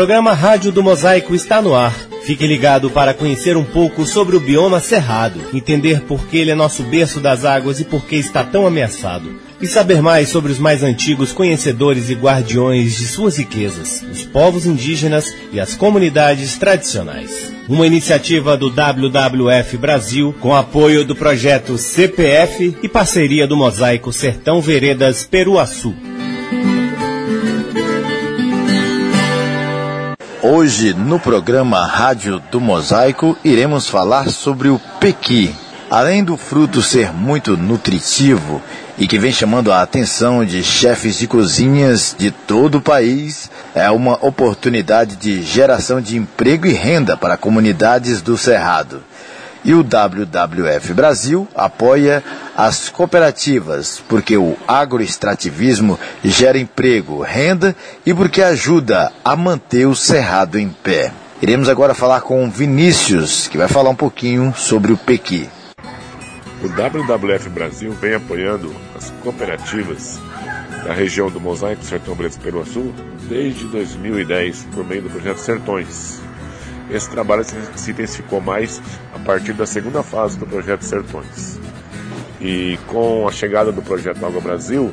programa Rádio do Mosaico está no ar. Fique ligado para conhecer um pouco sobre o bioma cerrado, entender por que ele é nosso berço das águas e por que está tão ameaçado. E saber mais sobre os mais antigos conhecedores e guardiões de suas riquezas, os povos indígenas e as comunidades tradicionais. Uma iniciativa do WWF Brasil com apoio do projeto CPF e parceria do Mosaico Sertão Veredas Peruaçu. Hoje, no programa Rádio do Mosaico, iremos falar sobre o pequi. Além do fruto ser muito nutritivo e que vem chamando a atenção de chefes de cozinhas de todo o país, é uma oportunidade de geração de emprego e renda para comunidades do Cerrado. E o WWF Brasil apoia as cooperativas, porque o agroextrativismo gera emprego, renda e porque ajuda a manter o cerrado em pé. Iremos agora falar com Vinícius, que vai falar um pouquinho sobre o Pequi. O WWF Brasil vem apoiando as cooperativas da região do Mosaico Sertão Preto Peruaçu desde 2010 por meio do projeto Sertões. Esse trabalho se intensificou mais a partir da segunda fase do projeto Sertões. E com a chegada do projeto Água Brasil,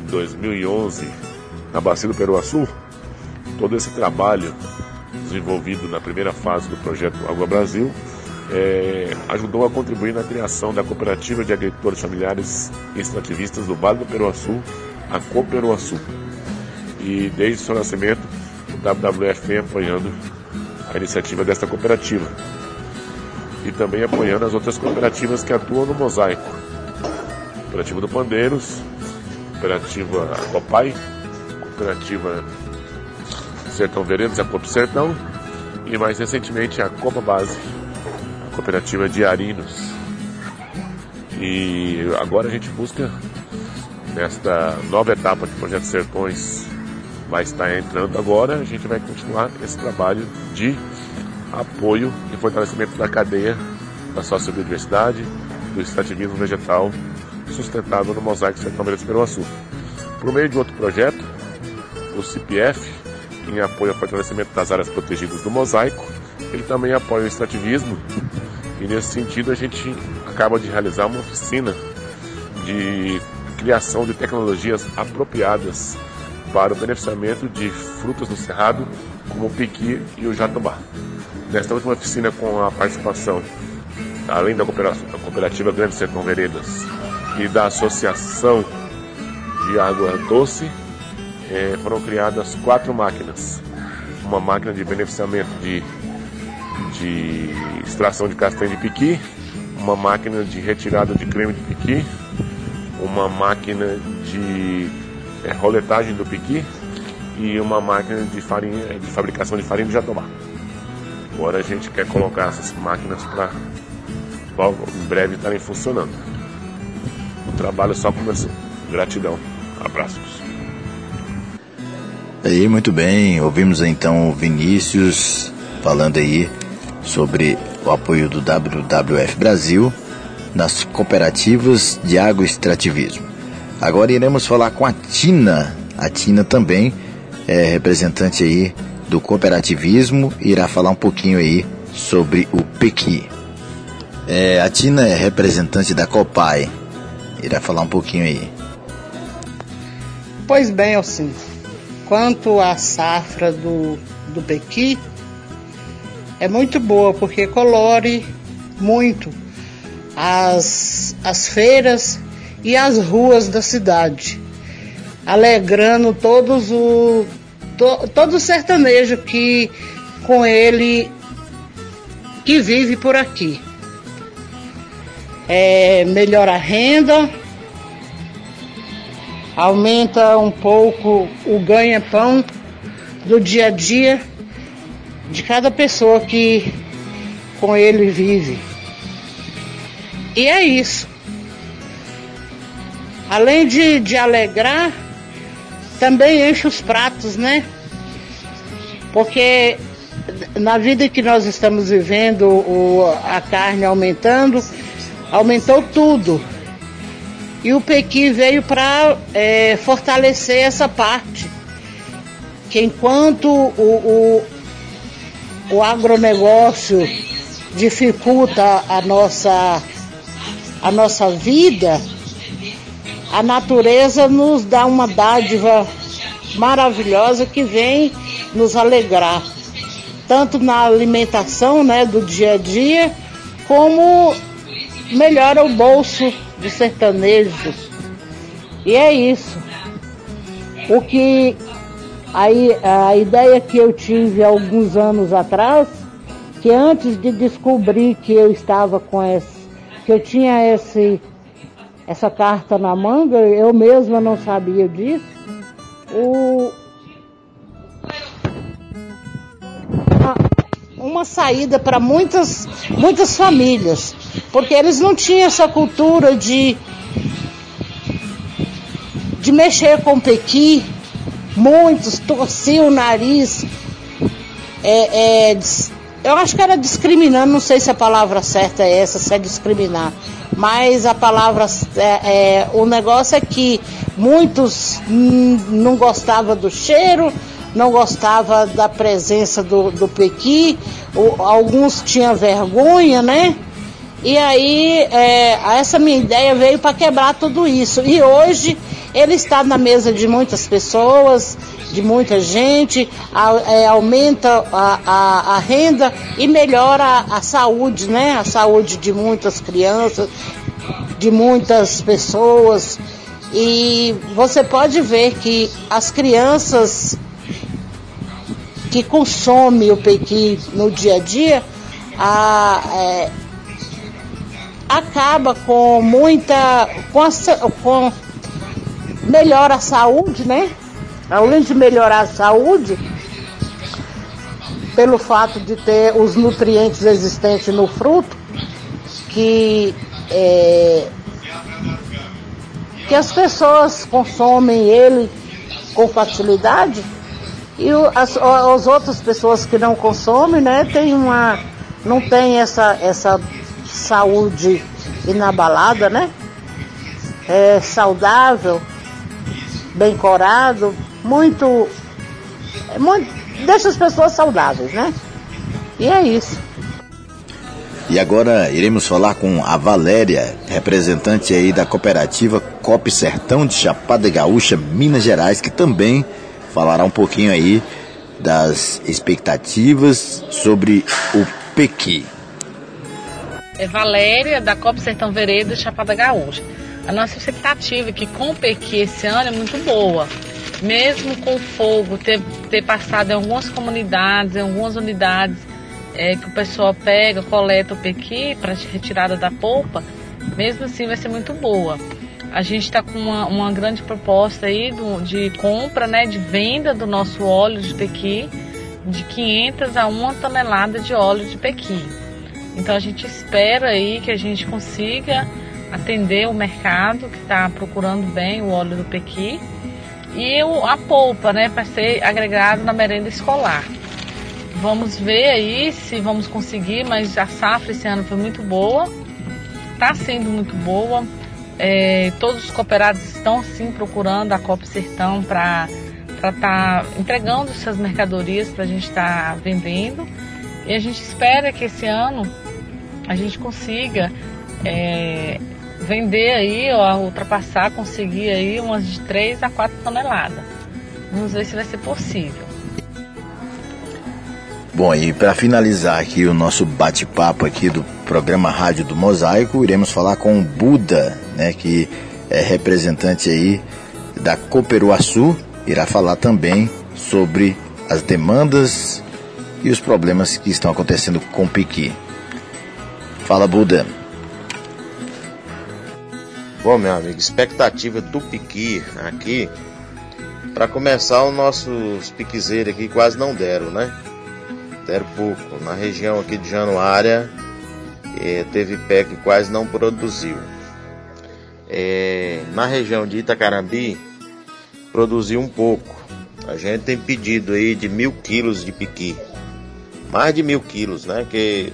em 2011, na Bacia do Peruaçu, todo esse trabalho desenvolvido na primeira fase do projeto Água Brasil é, ajudou a contribuir na criação da cooperativa de agricultores familiares e extrativistas do Vale do Peruaçu, a Coperuaçu. E desde seu nascimento, o WWF vem apoiando a iniciativa desta cooperativa e também apoiando as outras cooperativas que atuam no mosaico. Cooperativa do Pandeiros, Cooperativa Copai, Cooperativa Sertão Veredas, a Copa Sertão e mais recentemente a Copa Base, a Cooperativa de Arinos. E agora a gente busca nesta nova etapa do Projeto Sertões vai estar entrando agora, a gente vai continuar esse trabalho de apoio e fortalecimento da cadeia da sociobiodiversidade, do extrativismo vegetal sustentável no Mosaico Sertão Veredas Peruaçu. Por meio de outro projeto, o CPF, em apoio ao fortalecimento das áreas protegidas do mosaico, ele também apoia o extrativismo e nesse sentido a gente acaba de realizar uma oficina de criação de tecnologias apropriadas para o beneficiamento de frutas do cerrado, como o piqui e o jatobá. Nesta última oficina, com a participação, além da cooperativa, Grande Sertão Veredas e da Associação de Água Doce, eh, foram criadas quatro máquinas. Uma máquina de beneficiamento de, de extração de castanha de piqui, uma máquina de retirada de creme de piqui, uma máquina de é, roletagem do piqui e uma máquina de, farinha, de fabricação de farinha de jatobá. Agora a gente quer colocar essas máquinas para logo em breve estarem funcionando. O trabalho só começou. Gratidão. Abraços. Aí, muito bem. Ouvimos então o Vinícius falando aí sobre o apoio do WWF Brasil nas cooperativas de agroextrativismo. Agora iremos falar com a Tina. A Tina também é representante aí do cooperativismo e irá falar um pouquinho aí sobre o Pequi. É, a Tina é representante da Copai. Irá falar um pouquinho aí. Pois bem, assim, quanto à safra do, do Pequi, é muito boa porque colore muito as, as feiras e as ruas da cidade, alegrando todos o to, todo o sertanejo que com ele que vive por aqui. É, melhora a renda, aumenta um pouco o ganha-pão do dia a dia de cada pessoa que com ele vive. E é isso além de, de alegrar, também enche os pratos, né? Porque na vida que nós estamos vivendo, o, a carne aumentando, aumentou tudo. E o Pequi veio para é, fortalecer essa parte. que enquanto o, o, o agronegócio dificulta a nossa, a nossa vida, a natureza nos dá uma dádiva maravilhosa que vem nos alegrar, tanto na alimentação né, do dia a dia, como melhora o bolso do sertanejo. E é isso. O que a, a ideia que eu tive alguns anos atrás, que antes de descobrir que eu estava com esse, que eu tinha esse, essa carta na manga, eu mesma não sabia disso. O, uma saída para muitas, muitas famílias, porque eles não tinham essa cultura de, de mexer com pequi, muitos torciam o nariz, é, é, eu acho que era discriminando, não sei se a palavra certa é essa, se é discriminar, mas a palavra, é, é, o negócio é que muitos não gostavam do cheiro, não gostava da presença do, do Pequi, o, alguns tinham vergonha, né? E aí, é, essa minha ideia veio para quebrar tudo isso. E hoje ele está na mesa de muitas pessoas, de muita gente, é, aumenta a, a, a, renda e melhora a, saúde, né? A saúde de muitas crianças, de muitas pessoas. E você pode ver que as crianças que consome o pequi no dia a dia a, é, acaba com muita com, a, com melhora a saúde, né? Além de melhorar a saúde, pelo fato de ter os nutrientes existentes no fruto, que é, que as pessoas consomem ele com facilidade e as, as outras pessoas que não consomem, né, tem uma, não tem essa, essa saúde inabalada, né? É saudável, bem corado, muito, muito, deixa as pessoas saudáveis, né? E é isso. E agora iremos falar com a Valéria, representante aí da cooperativa Cop Sertão de Chapada Gaúcha, Minas Gerais, que também falará um pouquinho aí das expectativas sobre o Pequi. É Valéria, da Copa Sertão Vereda, Chapada Gaúcha. A nossa expectativa é que com o Pequi esse ano é muito boa. Mesmo com o fogo ter, ter passado em algumas comunidades, em algumas unidades, é, que o pessoal pega, coleta o Pequi para retirada da polpa, mesmo assim vai ser muito boa. A gente está com uma, uma, grande proposta aí do, de compra, né, de venda do nosso óleo de pequi, de 500 a 1 tonelada de óleo de pequi. Então a gente espera aí que a gente consiga atender o mercado que está procurando bem o óleo do pequi e a polpa, né, para ser agregado na merenda escolar. Vamos ver aí se vamos conseguir, mas a safra esse ano foi muito boa, está sendo muito boa. É, todos os cooperados estão sim procurando a Copa Sertão para estar tá entregando suas mercadorias para a gente estar tá vendendo. E a gente espera que esse ano a gente consiga é, vender aí, ou ultrapassar, conseguir aí umas de 3 a 4 toneladas. Vamos ver se vai ser possível. Bom, e para finalizar aqui o nosso bate-papo aqui do programa Rádio do Mosaico, iremos falar com o Buda, né, que é representante aí da Cooperuaçu, irá falar também sobre as demandas e os problemas que estão acontecendo com o Piqui. Fala, Buda. Bom, meu amigo, expectativa do Piqui aqui, para começar, os nossos piquezeiros aqui quase não deram, né? deram pouco. Na região aqui de Januária, é, teve pé que quase não produziu. É, na região de Itacarambi, produziu um pouco. A gente tem pedido aí de mil quilos de piqui. Mais de mil quilos, né? Que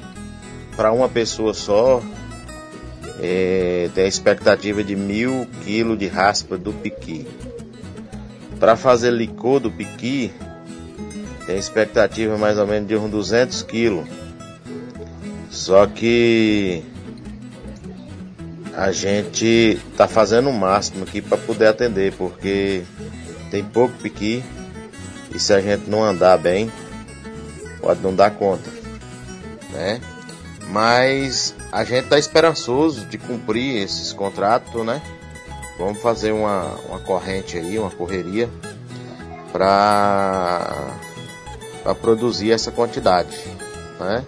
para uma pessoa só é, tem a expectativa de mil quilos de raspa do piqui. Para fazer licor do piqui, Tem expectativa mais ou menos de uns 200 quilos. Só que a gente tá fazendo o máximo aqui para poder atender, porque tem pouco piqui e se a gente não andar bem, pode não dar conta, né? Mas a gente tá esperançoso de cumprir esses contratos, né? Vamos fazer uma, uma corrente aí, uma correria para produzir essa quantidade, né?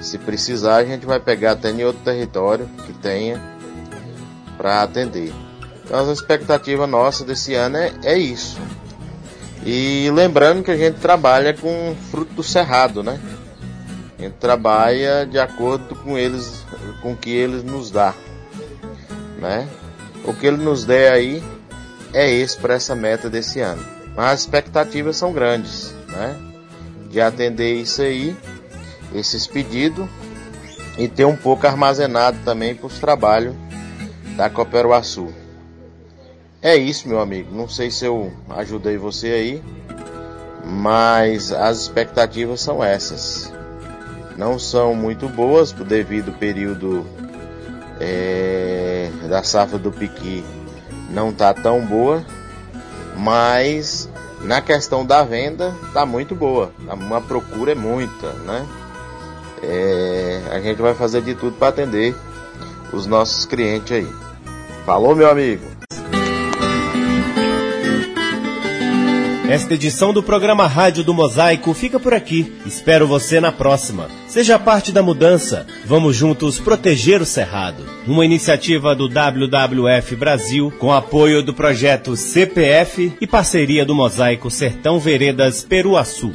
Se precisar, a gente vai pegar até em outro território que tenha para atender. Então, a expectativa nossa desse ano é, é isso. E lembrando que a gente trabalha com fruto do cerrado, né? A gente trabalha de acordo com eles, com o que eles nos dá, né? O que ele nos der aí é esse para essa meta desse ano. Mas as expectativas são grandes, né? De atender isso aí, esses pedidos e ter um pouco armazenado também para os trabalhos da Coperuaçu. É isso, meu amigo. Não sei se eu ajudei você aí, mas as expectativas são essas. Não são muito boas devido ao período é, da safra do piqui não tá tão boa, mas na questão da venda tá muito boa. Uma procura é muita, né? É, a gente vai fazer de tudo para atender os nossos clientes aí. Falou, meu amigo. Esta edição do programa Rádio do Mosaico fica por aqui. Espero você na próxima. Seja parte da mudança. Vamos juntos proteger o Cerrado. Uma iniciativa do WWF Brasil com apoio do projeto CPF e parceria do Mosaico Sertão Veredas Peruaçu.